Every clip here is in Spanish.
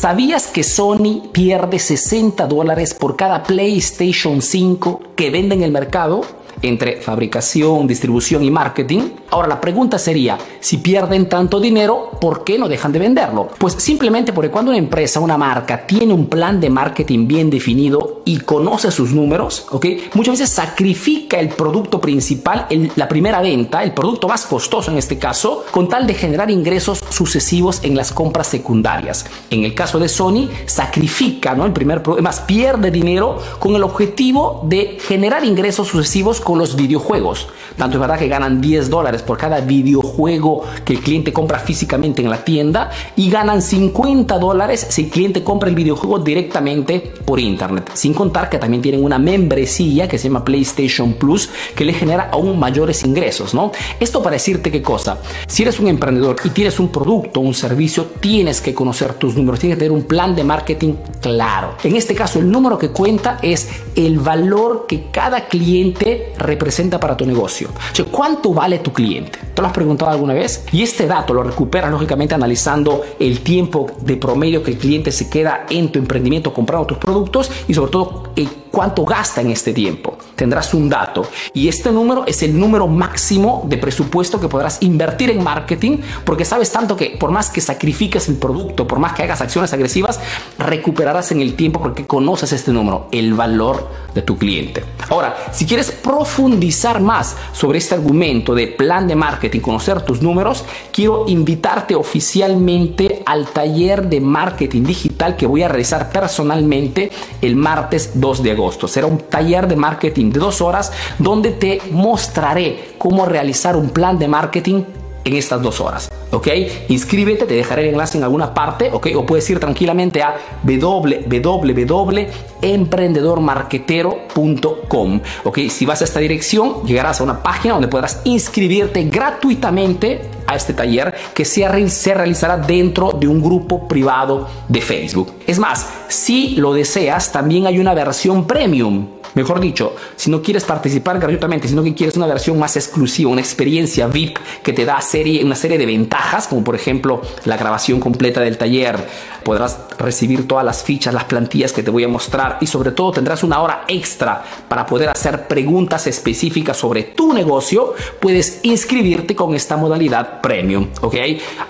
¿Sabías que Sony pierde 60 dólares por cada PlayStation 5 que vende en el mercado? entre fabricación, distribución y marketing. Ahora la pregunta sería, si pierden tanto dinero, ¿por qué no dejan de venderlo? Pues simplemente porque cuando una empresa, una marca, tiene un plan de marketing bien definido y conoce sus números, ¿ok? Muchas veces sacrifica el producto principal, la primera venta, el producto más costoso en este caso, con tal de generar ingresos sucesivos en las compras secundarias. En el caso de Sony, sacrifica, ¿no? El primer más pierde dinero con el objetivo de generar ingresos sucesivos con los videojuegos. Tanto es verdad que ganan 10 dólares por cada videojuego que el cliente compra físicamente en la tienda y ganan 50 dólares si el cliente compra el videojuego directamente por internet. Sin contar que también tienen una membresía que se llama PlayStation Plus que le genera aún mayores ingresos, ¿no? Esto para decirte qué cosa. Si eres un emprendedor y tienes un producto, un servicio, tienes que conocer tus números, tienes que tener un plan de marketing claro. En este caso, el número que cuenta es el valor que cada cliente representa para tu negocio. ¿Cuánto vale tu cliente? ¿Te lo has preguntado alguna vez? Y este dato lo recuperas lógicamente analizando el tiempo de promedio que el cliente se queda en tu emprendimiento comprando tus productos y sobre todo el cuánto gasta en este tiempo. Tendrás un dato y este número es el número máximo de presupuesto que podrás invertir en marketing porque sabes tanto que por más que sacrifiques el producto, por más que hagas acciones agresivas, recuperarás en el tiempo porque conoces este número, el valor de tu cliente. Ahora, si quieres profundizar más sobre este argumento de plan de marketing, conocer tus números, quiero invitarte oficialmente al taller de marketing digital que voy a realizar personalmente el martes 2 de agosto. Será un taller de marketing de dos horas donde te mostraré cómo realizar un plan de marketing en estas dos horas. ¿Ok? Inscríbete, te dejaré el enlace en alguna parte, ¿ok? O puedes ir tranquilamente a www.emprendedormarquetero.com, ¿ok? Si vas a esta dirección, llegarás a una página donde podrás inscribirte gratuitamente a este taller que se, se realizará dentro de un grupo privado de Facebook. Es más, si lo deseas, también hay una versión premium Mejor dicho, si no quieres participar gratuitamente, sino que quieres una versión más exclusiva, una experiencia VIP que te da serie, una serie de ventajas, como por ejemplo la grabación completa del taller, podrás recibir todas las fichas, las plantillas que te voy a mostrar y sobre todo tendrás una hora extra para poder hacer preguntas específicas sobre tu negocio, puedes inscribirte con esta modalidad premium, ¿ok?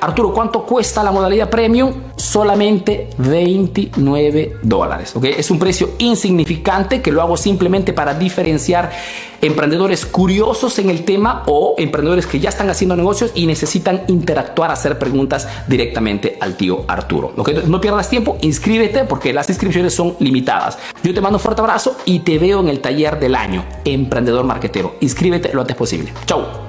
Arturo, ¿cuánto cuesta la modalidad premium? Solamente 29 dólares, ¿ok? Es un precio insignificante que lo hago simplemente para diferenciar emprendedores curiosos en el tema o emprendedores que ya están haciendo negocios y necesitan interactuar, hacer preguntas directamente al tío Arturo. No pierdas tiempo, inscríbete porque las inscripciones son limitadas. Yo te mando un fuerte abrazo y te veo en el taller del año, Emprendedor Marquetero. Inscríbete lo antes posible. Chau.